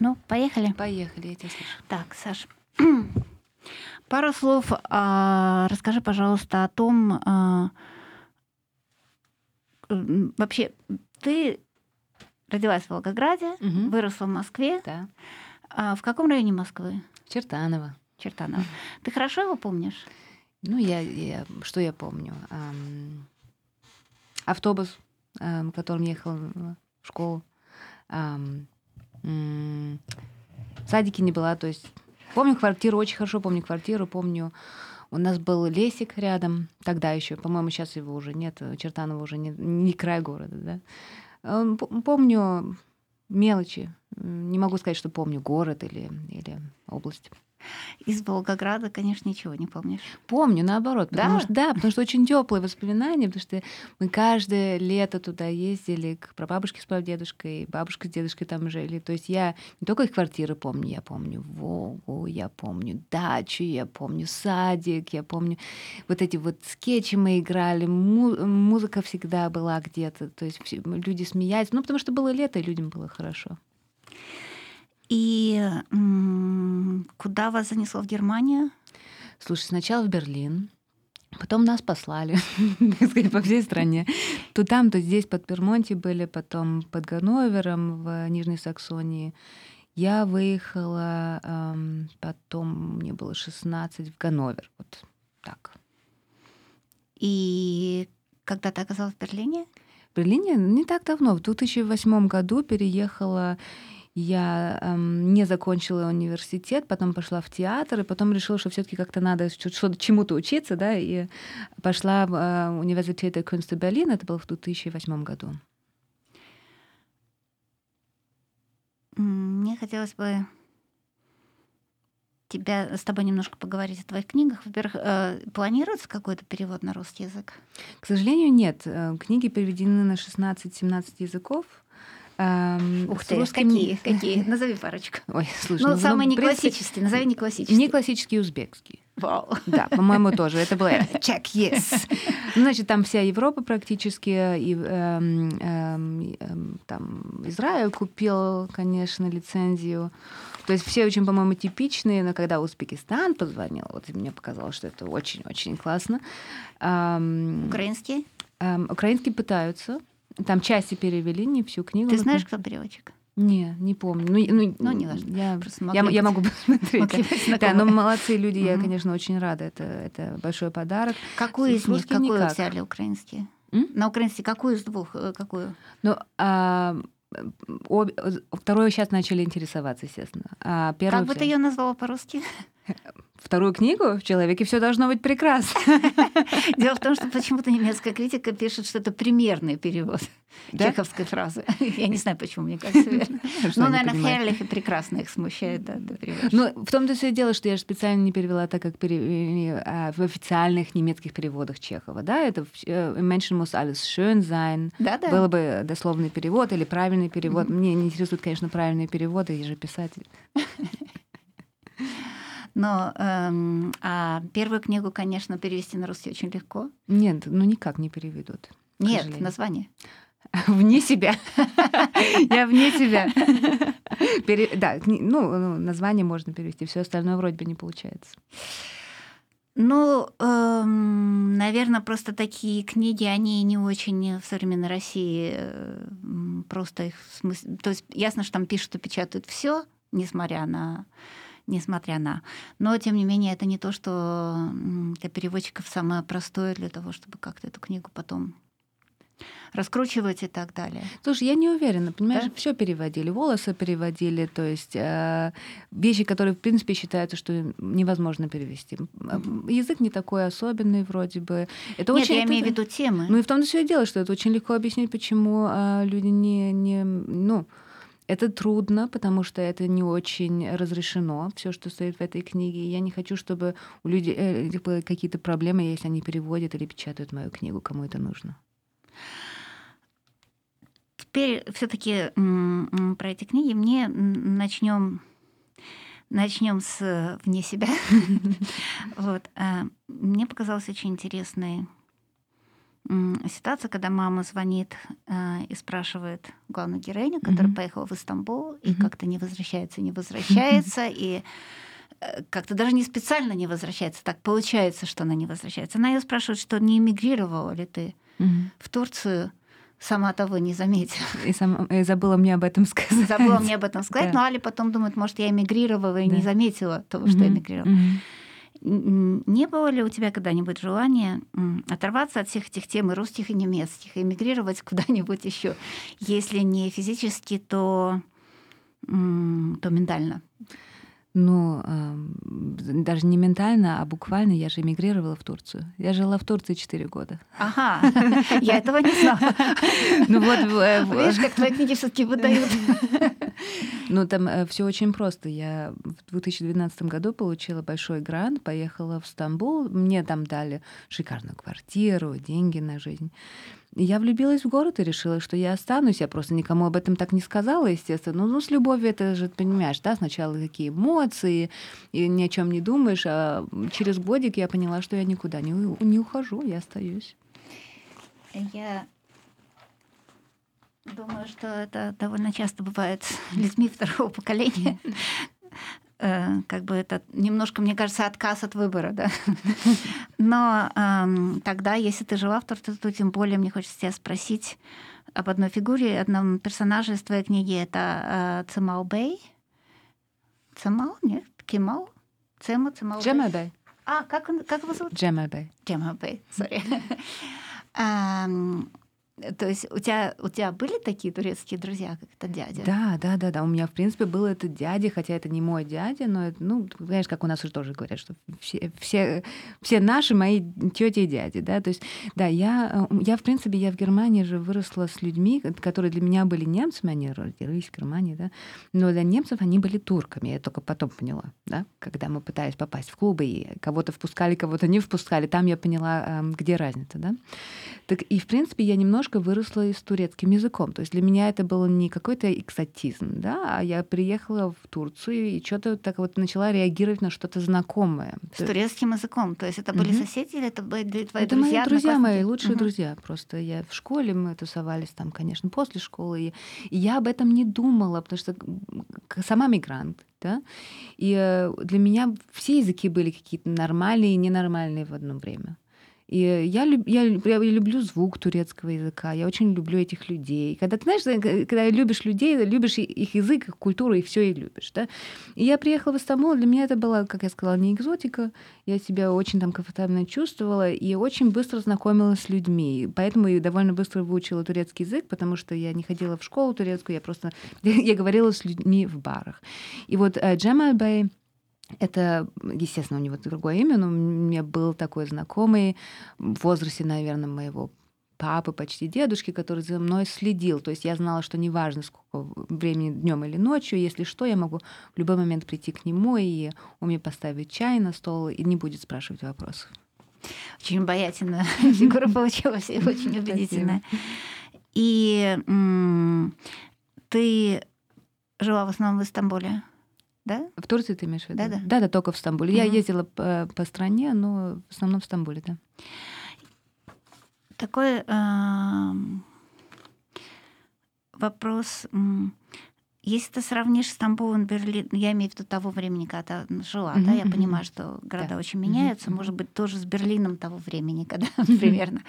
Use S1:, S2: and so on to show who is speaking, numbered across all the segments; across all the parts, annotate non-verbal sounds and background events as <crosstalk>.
S1: Ну, поехали.
S2: Поехали, я тебя слышу.
S1: Так, Саш, <clears throat> пару слов. а, расскажи, пожалуйста, о том, а, вообще, ты родилась в Волгограде,
S2: Мгм.
S1: выросла в Москве.
S2: Да.
S1: А в каком районе Москвы?
S2: Чертанова.
S1: Чертаново. Ты хорошо его помнишь?
S2: Ну, я, я- что я помню? Автобус, которым ехал в школу. М, в садике не была, то есть помню квартиру, очень хорошо помню квартиру, помню, у нас был лесик рядом, тогда еще, по-моему, сейчас его уже нет, Чертанова уже не, не край города, да. П- Помню мелочи, не могу сказать, что помню город или, или область.
S1: Из Волгограда, конечно, ничего не помнишь.
S2: Помню, наоборот. Потому
S1: Да?
S2: что, да, потому что очень теплые воспоминания, потому что мы каждое лето туда ездили к прабабушке с прадедушкой, бабушка с дедушкой там жили. То есть я не только их квартиры помню, я помню Волгу, я помню дачу, я помню садик, я помню вот эти вот скетчи мы играли, му- музыка всегда была где-то, то есть люди смеялись, ну потому что было лето, и людям было хорошо.
S1: И м, куда вас занесло в Германию?
S2: Слушай, сначала в Берлин, потом нас послали, <laughs> так сказать, по всей стране. То там, то здесь, под Пермонти были, потом под Ганновером в Нижней Саксонии. Я выехала, эм, потом мне было 16 в Ганновер. Вот так.
S1: И когда ты оказалась в Берлине?
S2: В Берлине не так давно, в 2008 году переехала я эм, не закончила университет, потом пошла в театр, и потом решила, что все-таки как-то надо чему-то учиться, да, и пошла в э, университет Кюнста Берлин, это было в 2008 году.
S1: Мне хотелось бы тебя с тобой немножко поговорить о твоих книгах. Во-первых, э, планируется какой-то перевод на русский язык?
S2: К сожалению, нет. Э, Книги переведены на 16-17 языков. Эм,
S1: Ух ты,
S2: русским-
S1: какие, какие? Назови парочку. <laughs>
S2: Ой, слушай,
S1: Ну,
S2: ну,
S1: самый
S2: ну,
S1: не
S2: принципе,
S1: классический. Назови не классический.
S2: Не классический узбекский.
S1: Вау.
S2: Да, по-моему, <laughs> тоже. Это было check, yes. <laughs> Значит, там вся Европа практически, и эм, эм, эм, там Израиль купил, конечно, лицензию. То есть все очень, по-моему, типичные, но когда Узбекистан позвонил, вот мне показалось, что это очень-очень классно. Эм,
S1: Украинский?
S2: эм, Украинские пытаются. Там части перевели, не всю книгу.
S1: Ты знаешь, кто переводчик?
S2: Не, не помню. Ну, ну,
S1: Ну, не важно.
S2: Я, я,
S1: могли
S2: я
S1: быть-
S2: могу посмотреть. да.
S1: быть
S2: но молодцы люди, я, конечно, очень рада. Это, это большой подарок.
S1: Какую из них? Какую
S2: никак.
S1: взяли украинские?
S2: М?
S1: На украинский какую из двух? э, Какую?
S2: Ну, а, обе- вторую сейчас начали интересоваться, естественно. А первую
S1: Как бы ты ее назвала по-русски?
S2: Вторую книгу в «Человеке все должно быть прекрасно». <laughs>
S1: Дело в том, что почему-то немецкая критика пишет, что это примерный перевод
S2: Да?
S1: чеховской фразы. <laughs> Я не знаю, почему, мне кажется, верно. <laughs> Ну, наверное. Херлих и прекрасно их смущает, да.
S2: Ну, в том-то все и дело, что я же специально не перевела так, как а, в официальных немецких переводах Чехова. Да, это э, «Menschen muss alles schön sein».
S1: Да-да.
S2: Было бы дословный перевод или правильный перевод. Мне не интересуют, конечно, правильные переводы, я же писатель.
S1: Но эм, а первую книгу, конечно, перевести на русский очень легко.
S2: Нет, ну никак не переведут.
S1: Нет,
S2: сожалению.
S1: название. <laughs>
S2: Вне себя. <laughs> Я вне себя. Да, ну, ну, название можно перевести, все остальное вроде бы не получается.
S1: Ну, наверное, просто такие книги, они не очень в современной России э, просто их смысл. То есть ясно, что там пишут и печатают все, несмотря на несмотря на. Но, тем не менее, это не то, что для переводчиков самое простое для того, чтобы как-то эту книгу потом раскручивать и так далее.
S2: Слушай, я не уверена, понимаешь,
S1: Да?
S2: все переводили, волосы переводили, то есть э, вещи, которые, в принципе, считаются, что невозможно перевести. М, Язык не такой особенный вроде бы. Это
S1: Нет,
S2: очень,
S1: я
S2: это-
S1: имею в виду темы.
S2: Ну и в том-то все и дело, что это очень легко объяснить, почему а, люди не, не... Ну, это трудно, потому что это не очень разрешено, все, что стоит в этой книге. Я не хочу, чтобы у людей э, были какие-то проблемы, если они переводят или печатают мою книгу, кому это нужно.
S1: Теперь все-таки про эти книги мне начнем начнем с э, вне себя. <laughs> Вот. а, Мне показалось очень интересной ситуация, когда мама звонит э, и спрашивает главную героиню, которая mm-hmm. поехала в Истамбул mm-hmm. и как-то не возвращается, не возвращается, <laughs> и э, как-то даже не специально не возвращается, так получается, что она не возвращается. Она ее спрашивает, что не эмигрировала ли ты mm-hmm. в Турцию, сама того не заметила.
S2: И, сам, и забыла мне об этом сказать.
S1: Забыла мне об этом сказать, да. но Али потом думает, может, я эмигрировала и да. не заметила того, что mm-hmm. эмигрировала. Mm-hmm. Не было ли у тебя когда-нибудь желания оторваться от всех этих тем и русских, и немецких, и эмигрировать <laughs> куда-нибудь еще, если не физически, то, то ментально?
S2: Ну, э, даже не ментально, а буквально я же эмигрировала в Турцию. Я жила в Турции 4 года.
S1: Ага, <laughs> я этого не знала. Ну вот, видишь, как твои книги все-таки выдают. <laughs>
S2: Ну, там э, все очень просто. Я в 2012 году получила большой грант, поехала в Стамбул. Мне там дали шикарную квартиру, деньги на жизнь я влюбилась в город и решила, что я останусь. Я просто никому об этом так не сказала, естественно. Ну, ну с любовью это же, понимаешь, да, сначала какие эмоции, и ни о чем не думаешь, а через годик я поняла, что я никуда не, не ухожу, я остаюсь.
S1: Я думаю, что это довольно часто бывает с <laughs> людьми второго поколения, Э, как бы это немножко, мне кажется, отказ от выбора, да. <laughs> Но эм, тогда, если ты жила в Турции, то тем более мне хочется тебя спросить об одной фигуре, одном персонаже из твоей книги. Это э, Цемал Бей. Цемал? Нет? Кемал? Цема? Цемал
S2: Джема Бей.
S1: А, как, он, как его зовут?
S2: Джема Бей.
S1: Джема Бей, сори. <laughs> То есть у тебя, у тебя были такие турецкие друзья, как этот дядя?
S2: Да, да, да, да. У меня, в принципе, был этот дядя, хотя это не мой дядя, но, ну, знаешь, как у нас уже тоже говорят, что все, все, все наши мои тети и дяди, да. То есть, да, я, э, я, в принципе, я в Германии же выросла с людьми, которые для меня были немцами, они родились в Германии, да, но для немцев они были турками, я только потом поняла, да, когда мы пытались попасть в клубы, и кого-то впускали, кого-то не впускали, там я поняла, эм, где разница, да. Так и, в принципе, я немножко немножко выросла и с турецким языком. То есть для меня это был не какой-то экзотизм, да, а я приехала в Турцию и что-то так вот начала реагировать на что-то знакомое.
S1: С турецким языком? То есть это были угу. соседи или это были твои
S2: это
S1: друзья?
S2: Это мои друзья, мои лучшие угу. друзья. Просто я в школе, мы тусовались там, конечно, после школы. И, я об этом не думала, потому что сама мигрант, да, и э, для меня все языки были какие-то нормальные и ненормальные в одно время. И я, я, я люблю звук турецкого языка, я очень люблю этих людей. Когда ты знаешь, когда любишь людей, любишь их язык, их культуру, и все и любишь. Да? И я приехала в Стамбул, для меня это было, как я сказала, не экзотика. Я себя очень там комфортабельно чувствовала и очень быстро знакомилась с людьми. Поэтому я довольно быстро выучила турецкий язык, потому что я не ходила в школу турецкую, я просто <laughs> я говорила с людьми в барах. И вот э, Джемаль Бэй, это, естественно, у него другое имя, но у меня был такой знакомый в возрасте, наверное, моего папы, почти дедушки, который за мной следил. То есть я знала, что неважно, сколько времени днем или ночью, если что, я могу в любой момент прийти к нему, и он мне поставит чай на стол и не будет спрашивать вопросов.
S1: Очень обаятельная <laughs> фигура получилась и очень убедительная. И ты жила в основном в Истамбуле? Да?
S2: В Турции ты имеешь в виду?
S1: Да, да.
S2: Да, да, только в Стамбуле. Угу. Я ездила по, по стране, но в основном в Стамбуле, да.
S1: Такой э, вопрос. Если ты сравнишь Стамбул и Берлин, я имею в виду того времени, когда жила, mm-hmm. да, я понимаю, что города да. очень меняются, mm-hmm. может быть, тоже с Берлином того времени, <laughs> когда примерно.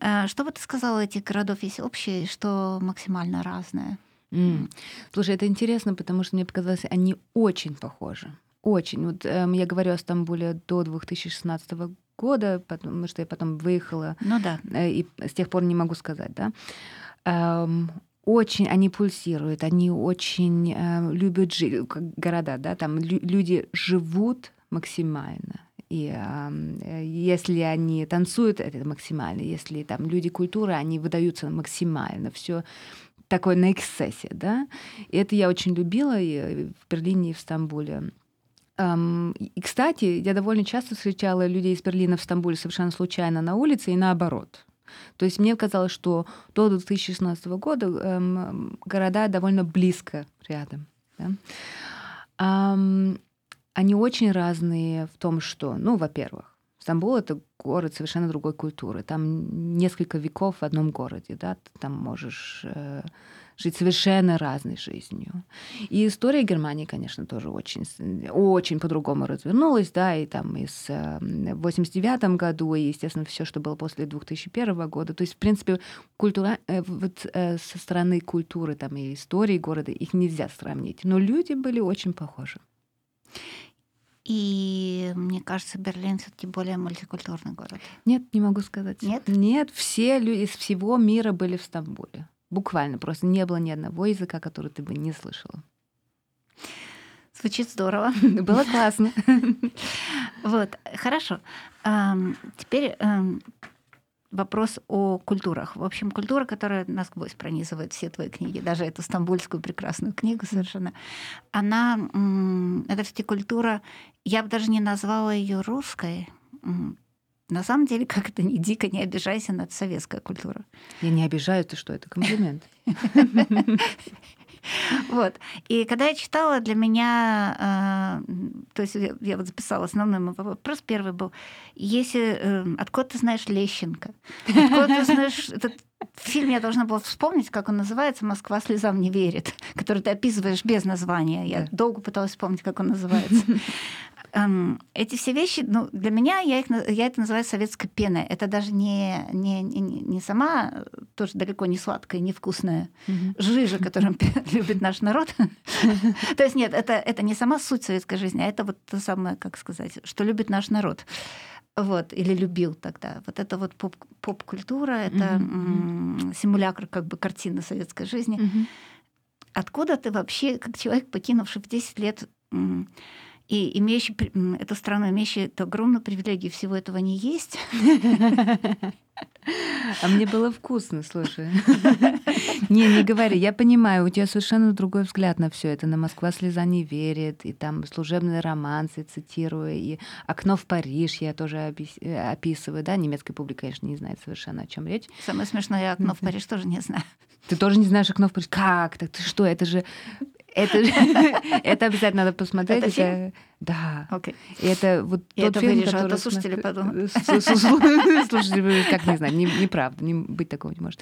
S1: Э, что бы ты сказала, этих городов есть общее, что максимально разное?
S2: Mm. Слушай, это интересно, потому что мне показалось, они очень похожи. Очень. Вот эм, я говорю о Стамбуле до 2016 года, потому что я потом выехала.
S1: Ну да.
S2: Э, и с тех пор не могу сказать, да. Эм, очень они пульсируют, они очень э, любят жить, как города, да, там лю- люди живут максимально. И э, если они танцуют, это максимально. Если там люди культуры, они выдаются максимально. Все такой на эксцессе, да. И это я очень любила и в Берлине, и в Стамбуле. И, кстати, я довольно часто встречала людей из Берлина в Стамбуле совершенно случайно на улице и наоборот. То есть мне казалось, что до 2016 года эм, города довольно близко рядом. Да? Эм, они очень разные в том, что, ну, во-первых, Стамбул — это город совершенно другой культуры. Там несколько веков в одном городе, да, ты там можешь э, жить совершенно разной жизнью. И история Германии, конечно, тоже очень, очень по-другому развернулась, да, и там и с, э, в 89 году, и, естественно, все, что было после 2001 года. То есть, в принципе, культура, э, вот э, со стороны культуры там, и истории города их нельзя сравнить. Но люди были очень похожи.
S1: И мне кажется, Берлин все-таки более мультикультурный город.
S2: Нет, не могу сказать.
S1: Нет?
S2: Нет, все люди из всего мира были в Стамбуле. Буквально просто не было ни одного языка, который ты бы не слышала.
S1: Звучит здорово. <laughs>
S2: Было классно. <laughs>
S1: Вот, хорошо. Теперь вопрос о культурах. В общем, культура, которая насквозь пронизывает все твои книги, даже эту стамбульскую прекрасную книгу совершенно, она, это все культура, я бы даже не назвала ее русской, на самом деле, <laughs> как это ни дико, не обижайся над советской культурой.
S2: Я не обижаю, ты что, это комплимент. <laughs>
S1: Вот. И когда я читала, для меня, э, то есть я, я вот записала основной мой вопрос, первый был, если, э, откуда ты знаешь Лещенко? Откуда ты знаешь этот фильм я должна была вспомнить, как он называется «Москва слезам не верит», который ты описываешь без названия. Я долго пыталась вспомнить, как он называется. Эти все вещи, ну, для меня я, их, я это называю советской пеной. Это даже не, не, не, не сама, тоже далеко не сладкая, невкусная mm-hmm. жижа, которым <laughs> любит наш народ. <laughs> То есть нет, это, это не сама суть советской жизни, а это вот то самое, как сказать, что любит наш народ. Вот, или любил тогда. Вот это вот поп- поп-культура, это mm-hmm. симулятор как бы картины советской жизни. Mm-hmm. Откуда ты вообще, как человек, покинувший в 10 лет и имеющий эту страну, имеющий эту огромную привилегию, всего этого не есть.
S2: А мне было вкусно, слушай. <laughs> Не, не говори, я понимаю, у тебя совершенно другой взгляд на все это. На Москва слеза не верит, и там служебные романсы, цитирую, и окно в Париж я тоже э, описываю, да, немецкая публика, конечно, не знает совершенно, о чем речь.
S1: Самое смешное, я окно в Париж тоже не знаю.
S2: Ты тоже не знаешь окно в Париж? Как? Так ты что? Это же это, <laughs> это обязательно надо посмотреть.
S1: Это фильм?
S2: Да.
S1: Okay.
S2: И это вот
S1: И
S2: тот
S1: это
S2: фильм,
S1: вырежу,
S2: который...
S1: а слушатели подумают. <laughs> <laughs>
S2: Слушатели, как не знаю, неправда, не, быть такого не может.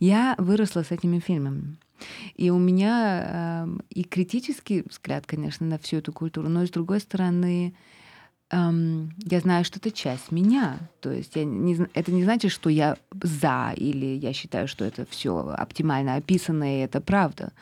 S2: Я выросла с этими фильмами. И у меня э, и критический взгляд, конечно, на всю эту культуру, но и с другой стороны, э, я знаю, что это часть меня. То есть я не, это не значит, что я за или я считаю, что это все оптимально описано и это правда.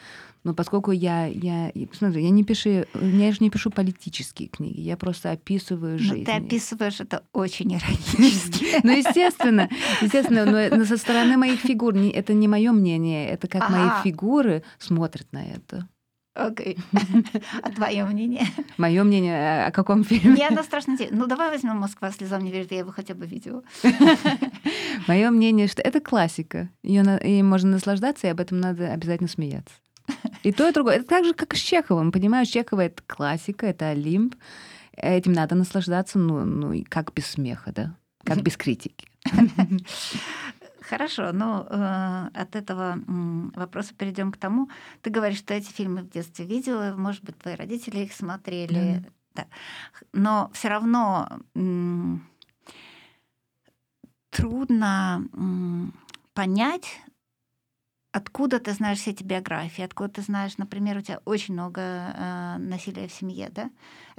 S2: Но поскольку я, я, смотри, я не пишу, я же не пишу политические книги, я просто описываю жизнь.
S1: Но ты описываешь это очень <laughs> иронически.
S2: Ну, естественно, естественно, но со стороны моих фигур это не мое мнение, это как мои фигуры смотрят на это.
S1: Окей. <laughs> А твое мнение?
S2: Мое мнение о каком фильме?
S1: Мне оно страшно. Ну, давай возьмем «Москва слезам не верит», я его хотя бы видела. <laughs>
S2: Мое мнение, что это классика. Ее можно наслаждаться, и об этом надо обязательно смеяться. И то, и другое. Это так же, как с Чеховым. Понимаешь, Чехова — это классика, это Олимп. Этим надо наслаждаться, ну, ну и как без смеха, да? Как без критики.
S1: Хорошо, но э, от этого э, вопроса перейдем к тому. Ты говоришь, что эти фильмы в детстве видела, может быть, твои родители их смотрели. Mm. Да. Но все равно э, трудно э, понять, откуда ты знаешь все эти биографии, откуда ты знаешь, например, у тебя очень много э, насилия в семье, да?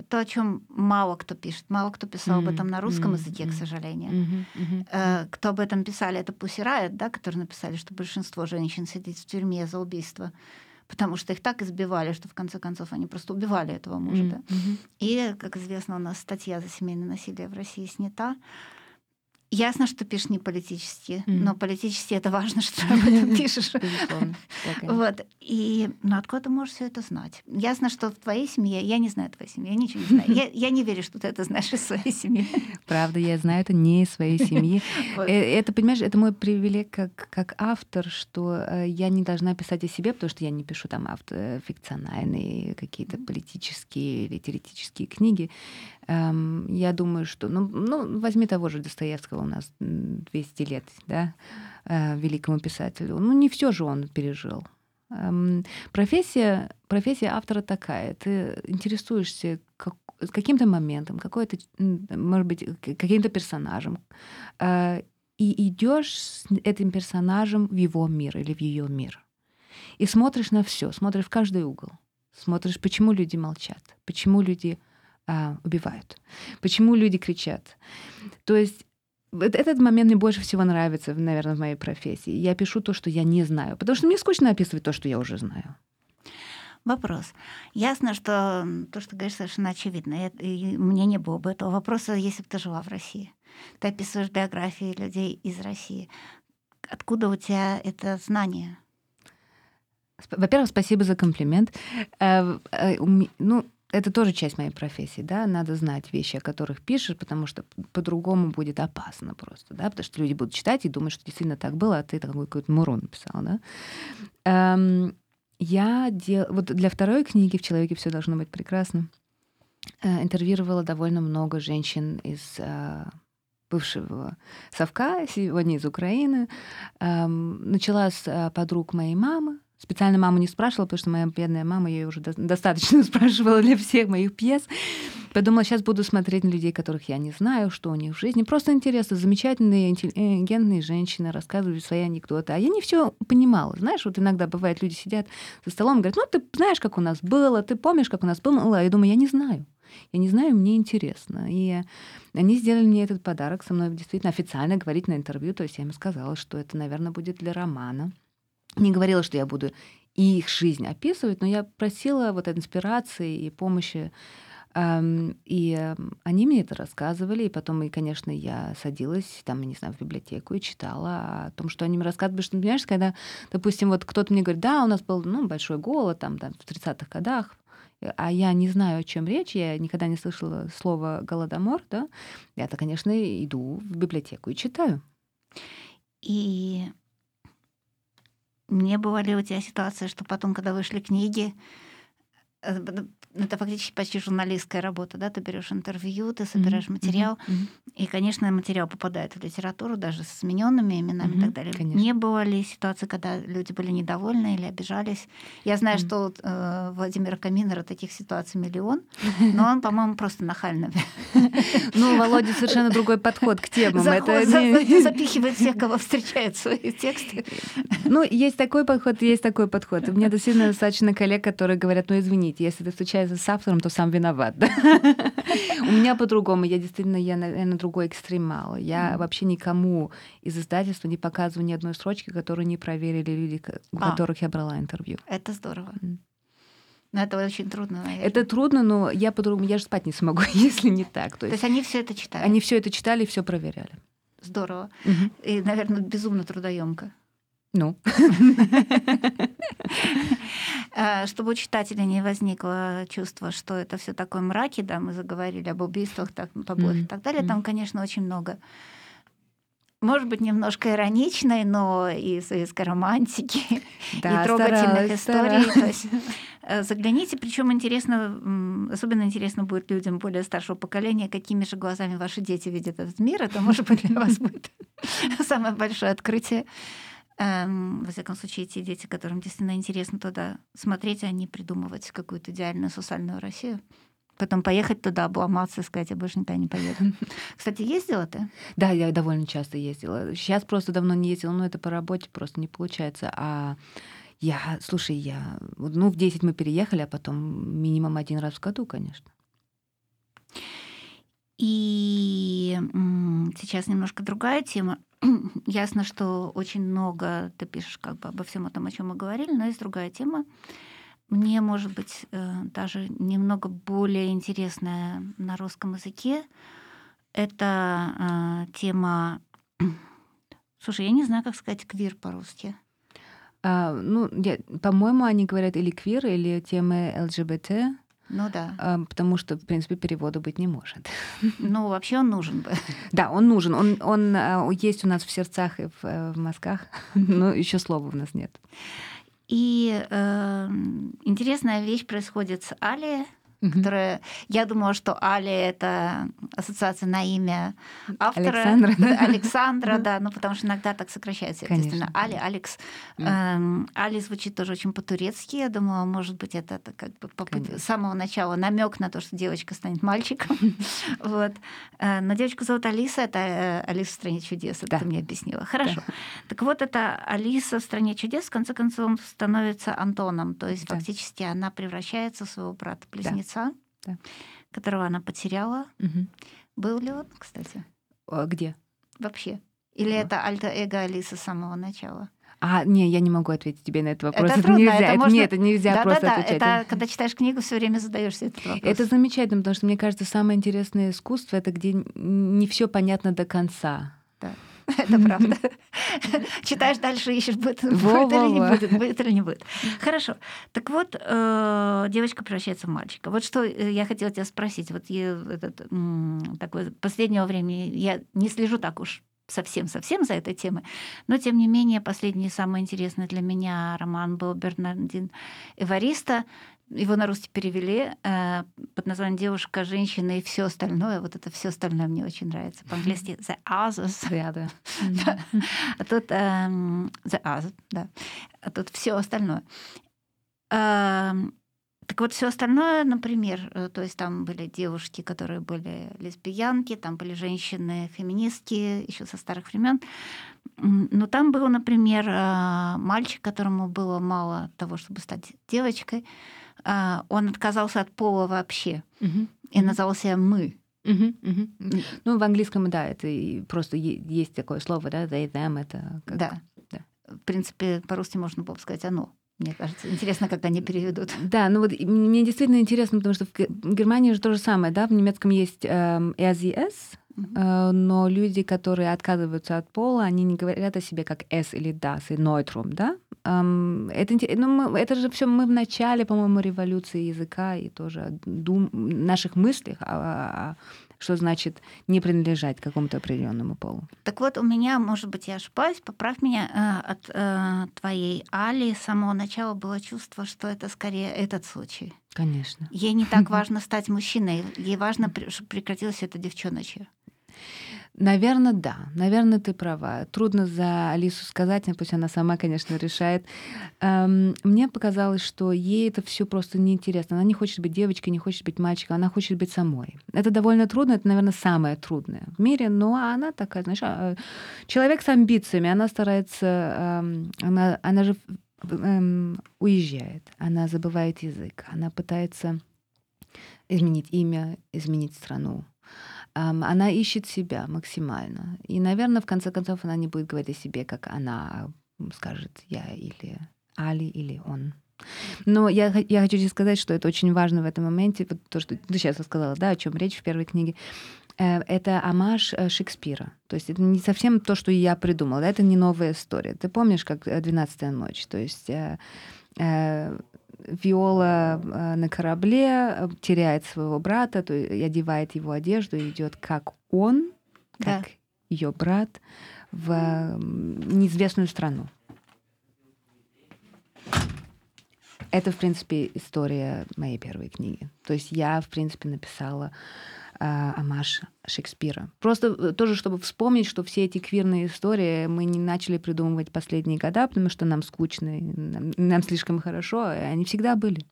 S1: То, о чем мало кто пишет, мало кто писал mm-hmm. об этом на русском mm-hmm. языке, к сожалению. Mm-hmm. Mm-hmm. Э, кто об этом писали, это Пусси Райот, да, которые написали, что большинство женщин сидит в тюрьме за убийство потому что их так избивали, что в конце концов они просто убивали этого мужа. Mm-hmm. Да? И, как известно, у нас статья за семейное насилие в России снята. Ясно, что пишешь не политически, mm-hmm. но политически это важно, <laughs> что ты об этом пишешь. Вот. И ну, откуда ты можешь все это знать? Ясно, что в твоей семье, я не знаю твоей семьи, я ничего не знаю. <laughs> Я, я не верю, что ты это знаешь из своей семьи. <laughs>
S2: Правда, я знаю это не из своей семьи. Э, это, понимаешь, это мой привилег как, как автор, что э, я не должна писать о себе, потому что я не пишу там автор, фикциональные какие-то политические или теоретические книги. Эм, я думаю, что, ну, ну, возьми того же Достоевского, у нас 200 лет, да, э, великому писателю. Ну, не все же он пережил. Эм, профессия, профессия автора такая. Ты интересуешься, как, каким-то моментом, какой-то, может быть, каким-то персонажем, э, и идешь с этим персонажем в его мир или в ее мир. И смотришь на все, смотришь в каждый угол. Смотришь, почему люди молчат, почему люди а, убивают, почему люди кричат. То есть этот момент мне больше всего нравится, наверное, в моей профессии. Я пишу то, что я не знаю, потому что мне скучно описывать то, что я уже знаю.
S1: Вопрос. Ясно, что то, что говоришь, совершенно очевидно. И мне не было бы этого вопроса, если бы ты жила в России. Ты описываешь биографии людей из России. Откуда у тебя это знание?
S2: Во-первых, спасибо за комплимент. Э, э, ну, это тоже часть моей профессии, да, надо знать вещи, о которых пишешь, потому что по-другому будет опасно просто, да, потому что люди будут читать и думать, что действительно так было, а ты такой какой-то мурон написал, да. Эм, я дел... вот для второй книги «В человеке все должно быть прекрасно» э, интервьюировала довольно много женщин из бывшего совка, сегодня из Украины. Эм, начала с подруг моей мамы, Специально маму не спрашивала, потому что моя бедная мама ее уже достаточно <laughs> спрашивала для всех моих пьес. Подумала, сейчас буду смотреть на людей, которых я не знаю, что у них в жизни. Просто интересно, замечательные, интеллигентные женщины рассказывают свои анекдоты. А я не все понимала. Знаешь, вот иногда бывает, люди сидят за столом и говорят, ну, ты знаешь, как у нас было, ты помнишь, как у нас было. Я думаю, я не знаю. Я не знаю, мне интересно. И они сделали мне этот подарок со мной действительно официально говорить на интервью. То есть я им сказала, что это, наверное, будет для романа не говорила, что я буду их жизнь описывать, но я просила вот инспирации и помощи. И они мне это рассказывали, и потом, и, конечно, я садилась там, не знаю, в библиотеку и читала о том, что они мне рассказывали. Что, понимаешь, когда, допустим, вот кто-то мне говорит, да, у нас был ну, большой голод там, там в 30-х годах, а я не знаю, о чем речь, я никогда не слышала слова голодомор, да, я-то, конечно, иду в библиотеку и читаю.
S1: И не бывали у тебя ситуации, что потом, когда вышли книги, это фактически почти журналистская работа, да, ты берешь интервью, ты собираешь mm-hmm. материал, mm-hmm. и, конечно, материал попадает в литературу даже с смененными именами mm-hmm. и так далее. Конечно. Не было ли ситуации, когда люди были недовольны или обижались? Я знаю, mm-hmm. что э, Владимира Каминера таких ситуаций миллион, <laughs> но он, по-моему, просто нахальный. <laughs>
S2: Ну, Володя совершенно другой подход к темам. <laughs>
S1: Запихивает всех, кого встречает свои тексты.
S2: Ну, есть такой подход, есть такой подход. У меня действительно достаточно коллег, которые говорят, ну, извините, если ты случайно общается с автором, то сам виноват. У меня по-другому. Я действительно, я, наверное, другой экстремал. Я вообще никому из издательства не показываю ни одной строчки, которую не проверили люди, у а. которых я брала интервью.
S1: Это здорово. Но это очень трудно, наверное.
S2: Это трудно, но я по-другому, я же спать не смогу, <laughs> если не так.
S1: То есть, То есть они все это читали?
S2: Они все это читали и все проверяли.
S1: Здорово. Угу. И, наверное, безумно трудоемко.
S2: Ну. <laughs>
S1: Э, чтобы у читателя не возникло чувство, что это все такое мраки, да, мы заговорили об убийствах, так, побоях и так далее, там, конечно, очень много может быть, немножко ироничной, но и советской романтики, <laughs> да, и трогательных историй. То есть, э, загляните, причем интересно, особенно интересно будет людям более старшего поколения, какими же глазами ваши дети видят этот мир. Это, может быть, для вас будет <laughs> самое большое открытие. Эм, во всяком случае, те дети, которым действительно интересно туда смотреть, а не придумывать какую-то идеальную социальную Россию. Потом поехать туда, обломаться, сказать, я больше никогда не поеду. <laughs> Кстати, ездила ты?
S2: Да, я довольно часто ездила. Сейчас просто давно не ездила, но это по работе просто не получается. А я, слушай, я, ну, в 10 мы переехали, а потом минимум один раз в году, конечно.
S1: И сейчас немножко другая тема. <clears throat> Ясно, что очень много ты пишешь как бы обо всем этом, о чем мы говорили, но есть другая тема. Мне, может быть, э, даже немного более интересная на русском языке. Это э, тема... <clears throat> Слушай, я не знаю, как сказать квир по-русски.
S2: А, ну, по-моему, они говорят или квир, или темы ЛГБТ.
S1: Ну да.
S2: А, потому что, в принципе, перевода быть не может. <laughs>
S1: Ну, вообще он нужен.
S2: Да, он нужен. Он, он а, есть у нас в сердцах и в, э, в мозгах, но еще слова у нас нет.
S1: И э, интересная вещь происходит с Али, угу. которая... Я думала, что Али — это ассоциация на имя автора.
S2: Александра.
S1: Александра, да, ну потому что иногда так сокращается, естественно. Али, Алекс. Эм, Али звучит тоже очень по-турецки. Я думала, может быть, это, это как бы с самого начала намек на то, что девочка станет мальчиком. <laughs> вот. Э, но девочку зовут Алиса, это э, Алиса в стране чудес, это ты мне объяснила. Хорошо. Так вот, это Алиса в стране чудес, в конце концов, становится Антоном. То есть фактически она превращается в своего брата-близнеца отца, да. которого она потеряла. Угу. Был ли он, кстати?
S2: А где?
S1: Вообще. Или а. это альтер-эго Алисы с самого начала?
S2: А, не, я не могу ответить тебе на этот вопрос. Это, это трудно, нельзя. Это, можно... Нет, это нельзя да, просто
S1: да,
S2: да. отвечать.
S1: Это когда читаешь книгу, все время задаешься этот вопрос.
S2: Это замечательно, потому что мне кажется, самое интересное искусство это где не все понятно до конца.
S1: Да. <laughs> Это правда. <laughs> <laughs> Читаешь дальше, ищешь, будет, будет или не будет, будет или не будет. Хорошо. Так вот, э, девочка превращается в мальчика. Вот что э, я хотела тебя спросить. Вот этот, такое последнего времени я не слежу так уж совсем-совсем за этой темой. Но, тем не менее, последний самый интересный для меня роман был Бернардин Эвариста. Его на русский перевели э, под названием «Девушка, женщина и все остальное». Вот это все остальное мне очень нравится. По-английски «the others». <laughs>
S2: Да, <laughs> да.
S1: А тут э, «the others», да. А тут все остальное. Э, так вот, все остальное, например, э, то есть там были девушки, которые были лесбиянки, там были женщины-феминистки еще со старых времен. Но там был, например, э, мальчик, которому было мало того, чтобы стать девочкой. Э, он отказался от пола вообще угу. и назвал себя мы.
S2: Угу, угу. Ну, в английском, да, это просто есть такое слово, да, they, them, это как...
S1: Да. да. В принципе, по-русски можно было бы сказать оно. Мне кажется, интересно, как они переведут. <laughs>
S2: Да, ну вот мне действительно интересно, потому что в Германии же то же самое, да, в немецком есть эм, SES, э, но люди, которые отказываются от пола, они не говорят о себе как S или das и neutrum, да? Это, ну, мы, это же все мы в начале, по-моему, революции языка и тоже дум, наших мыслях о, что значит не принадлежать какому-то определенному полу.
S1: Так вот, у меня, может быть, я ошибаюсь, поправь меня, э, от э, твоей Али с самого начала было чувство, что это скорее этот случай.
S2: Конечно.
S1: Ей не так <laughs> важно стать мужчиной, ей важно, чтобы прекратилось это девчоночье.
S2: Наверное, да. Наверное, ты права. Трудно за Алису сказать, пусть она сама, конечно, решает. Эм, мне показалось, что ей это все просто неинтересно. Она не хочет быть девочкой, не хочет быть мальчиком, она хочет быть самой. Это довольно трудно, это, наверное, самое трудное в мире, но она такая, знаешь, а, человек с амбициями, она старается, эм, она, она же эм, уезжает, она забывает язык, она пытается изменить имя, изменить страну она ищет себя максимально. И, наверное, в конце концов, она не будет говорить о себе, как она скажет я или Али или он. Но я, я хочу тебе сказать, что это очень важно в этом моменте, вот то, что ты сейчас рассказала, да, о чем речь в первой книге. Э, это амаш э, Шекспира. То есть это не совсем то, что я придумала. Это не новая история. Ты помнишь, как «Двенадцатая ночь»? То есть э, Виола э, на корабле э, теряет своего брата, то есть одевает его одежду и идет как он, как да. ее брат, в неизвестную страну. Это, в принципе, история моей первой книги. То есть я, в принципе, написала амаш Шекспира. Просто э, тоже, чтобы вспомнить, что все эти квирные истории мы не начали придумывать последние года, потому что нам скучно, нам, нам слишком хорошо, и они всегда были.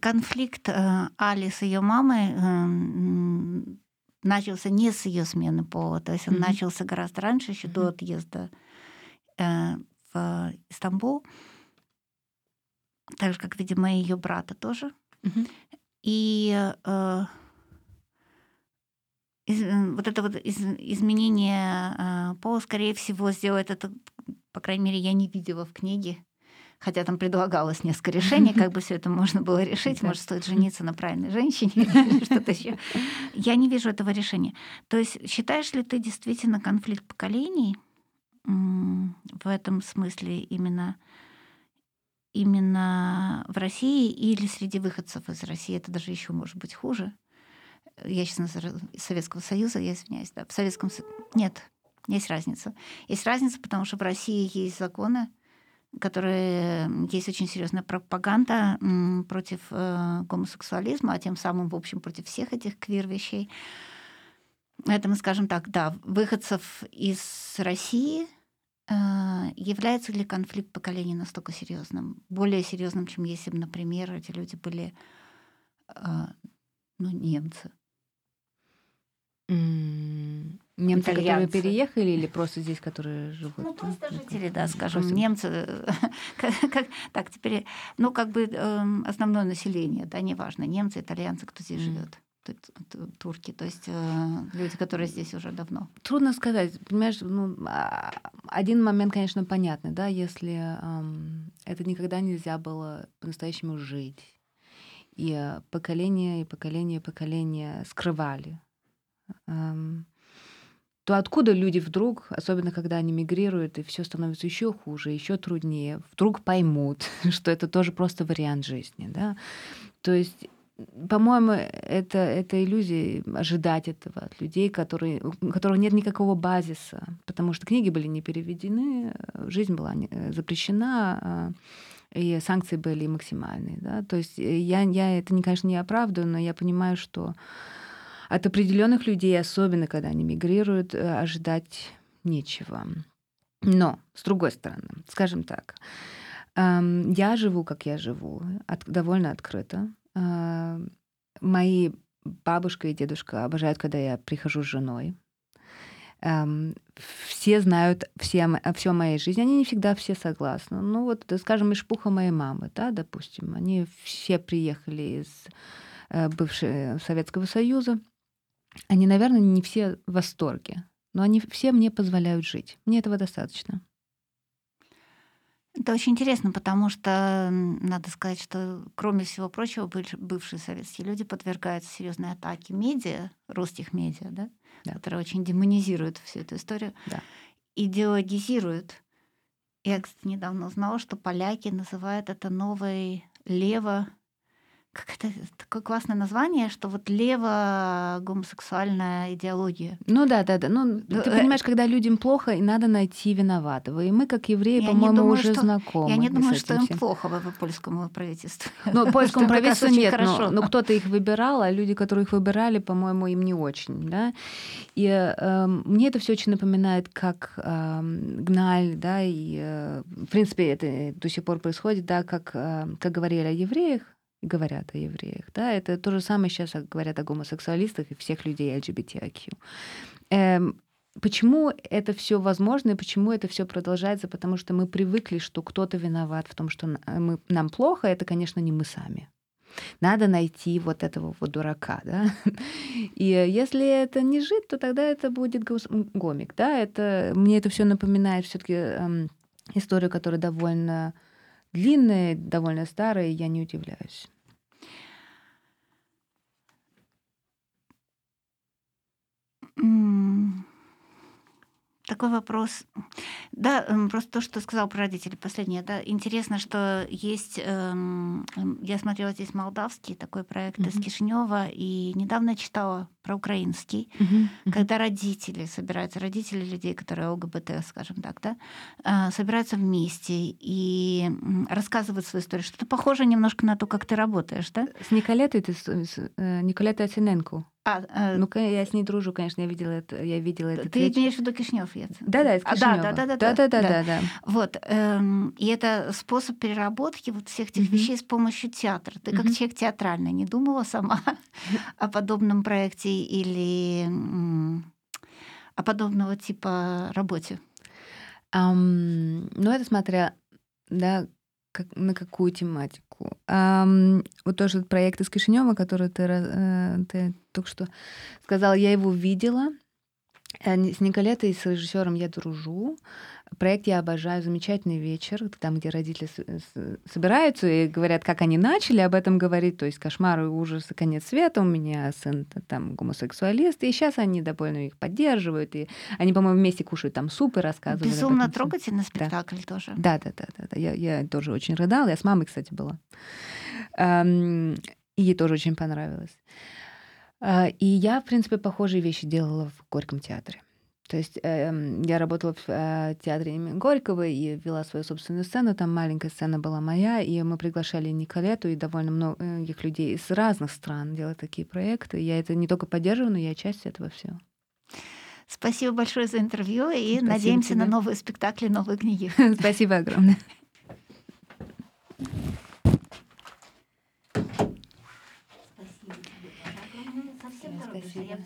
S1: Конфликт э, Али с ее мамой э, начался не с ее смены пола, то есть он mm-hmm. начался гораздо раньше, еще mm-hmm. до отъезда э, в Стамбул, так же, как, видимо, и ее брата тоже. Mm-hmm. И э, из, э, вот это вот из, изменение э, пола, скорее всего, сделает это, по крайней мере, я не видела в книге. Хотя там предлагалось несколько решений, как бы все это можно было решить. Может, стоит жениться на правильной женщине <laughs> или что-то еще. Я не вижу этого решения. То есть считаешь ли ты действительно конфликт поколений в этом смысле именно именно в России или среди выходцев из России. Это даже еще может быть хуже. Я сейчас из Советского Союза, я извиняюсь, да. В Советском Союзе нет, есть разница. Есть разница, потому что в России есть законы, которые есть очень серьезная пропаганда против э, гомосексуализма, а тем самым, в общем, против всех этих квир-вещей. Это мы скажем так, да, выходцев из России является ли конфликт поколений настолько серьезным, более серьезным, чем если бы, например, эти люди были э, ну, немцы?
S2: Немцы, которые переехали, или просто здесь, которые живут?
S1: Ну, просто жители, да, скажем, просто... немцы. <laughs> как, так, теперь, ну, как бы э, основное население, да, неважно, немцы, итальянцы, кто здесь mm. живет турки, то есть э, люди, которые здесь уже давно?
S2: Трудно сказать. Понимаешь, ну, а, один момент, конечно, понятный, да, если эм, это никогда нельзя было по-настоящему жить. И поколение, и поколение, и поколение скрывали. Эм, то откуда люди вдруг, особенно когда они мигрируют, и все становится еще хуже, еще труднее, вдруг поймут, <laughs> что это тоже просто вариант жизни, да? То есть по-моему, это, это иллюзия ожидать этого от людей, которые, у которых нет никакого базиса, потому что книги были не переведены, жизнь была запрещена, а, и санкции были максимальные. Да? То есть я, я это, конечно, не оправдываю, но я понимаю, что от определенных людей, особенно когда они мигрируют, э, ожидать нечего. Но, с другой стороны, скажем так, эм, я живу, как я живу, довольно открыто. Э, мои бабушка и дедушка обожают, когда я прихожу с женой. Эм, все знают все, о моей жизни. Они не всегда все согласны. Ну вот, скажем, Ишпуха моей мамы, да, допустим. Они все приехали из э, бывшего Советского Союза. Они, наверное, не все в восторге, но они все мне позволяют жить. Мне этого достаточно.
S1: Это очень интересно, потому что надо сказать, что кроме всего прочего, бывшие советские люди подвергаются серьезной атаке медиа, русских медиа, да, да. которые очень демонизируют всю эту историю, да. идеологизируют. Я, кстати, недавно узнала, что поляки называют это новой лево как это такое классное название, что вот лево гомосексуальная идеология.
S2: Ну да, да, да. Ну, ты э, понимаешь, когда людям плохо, и надо найти виноватого. И мы, как евреи, по-моему, уже
S1: что,
S2: знакомы.
S1: Я не думаю, что им всем. плохо в <laughs> польскому правительству.
S2: Ну, польскому правительству нет, но, но кто-то их выбирал, а люди, которые их выбирали, по-моему, им не очень. Да? И э, мне это все очень напоминает, как э, Гналь, да, и, э, в принципе, это до сих пор происходит, да, как, э, как говорили о евреях, говорят о евреях. Да? Это то же самое сейчас говорят о гомосексуалистах и всех людей LGBTIQ. Эм, почему это все возможно и почему это все продолжается? Потому что мы привыкли, что кто-то виноват в том, что мы, нам плохо, это, конечно, не мы сами. Надо найти вот этого вот дурака, да. <laughs> И если это не жить, то тогда это будет гомик, да. Это мне это все напоминает все-таки эм, историю, которая довольно длинные, довольно старые, я не удивляюсь.
S1: Такой вопрос. Да, эм, просто то, что сказал про родителей последнее. Да, интересно, что есть, эм, я смотрела здесь молдавский такой проект mm-hmm. из Кишинева, и недавно читала про украинский, mm-hmm. когда родители собираются, родители людей, которые ЛГБТ, скажем так, да, э, собираются вместе и рассказывают свою историю. Что-то похоже немножко на то, как ты работаешь, да?
S2: С Николетой ты, с, э, Николетой Осиненко. А, э, ну, я с ней дружу, конечно, я видела это. Я видела это.
S1: Ты имеешь в виду Кишнев?
S2: Да, да, из Кишинева. А, да, да, да, да, да, да, да, да.
S1: Вот, эм, и это способ переработки вот всех этих mm-hmm. вещей с помощью театра. Ты mm-hmm. как человек театральный не думала сама <laughs> о подобном проекте или о подобного типа работе?
S2: Um, ну, это смотря, да, как, на какую тематику. Um, вот тоже проект из Кишинева, который ты, э, ты только что сказала, я его видела. Э, с Николетой, с режиссером я дружу. Проект я обожаю. Замечательный вечер, там, где родители собираются и говорят, как они начали об этом говорить. То есть кошмар и ужас и конец света. У меня сын там гомосексуалист. И сейчас они довольно их поддерживают. И они, по-моему, вместе кушают там суп и рассказывают.
S1: Безумно трогательный спектакль да. тоже.
S2: Да, да, да, да. да. Я, я тоже очень рыдала. Я с мамой, кстати, была. И ей тоже очень понравилось. А, и я, в принципе, похожие вещи делала в Горьком театре. То есть э, я работала в э, театре имени Горького и вела свою собственную сцену. Там маленькая сцена была моя, и мы приглашали Николету и довольно многих людей из разных стран делать такие проекты. Я это не только поддерживаю, но я часть этого всего.
S1: Спасибо большое за интервью и Спасибо надеемся тебе. на новые спектакли, новые книги. <laughs>
S2: Спасибо огромное. <laughs>
S1: Спасибо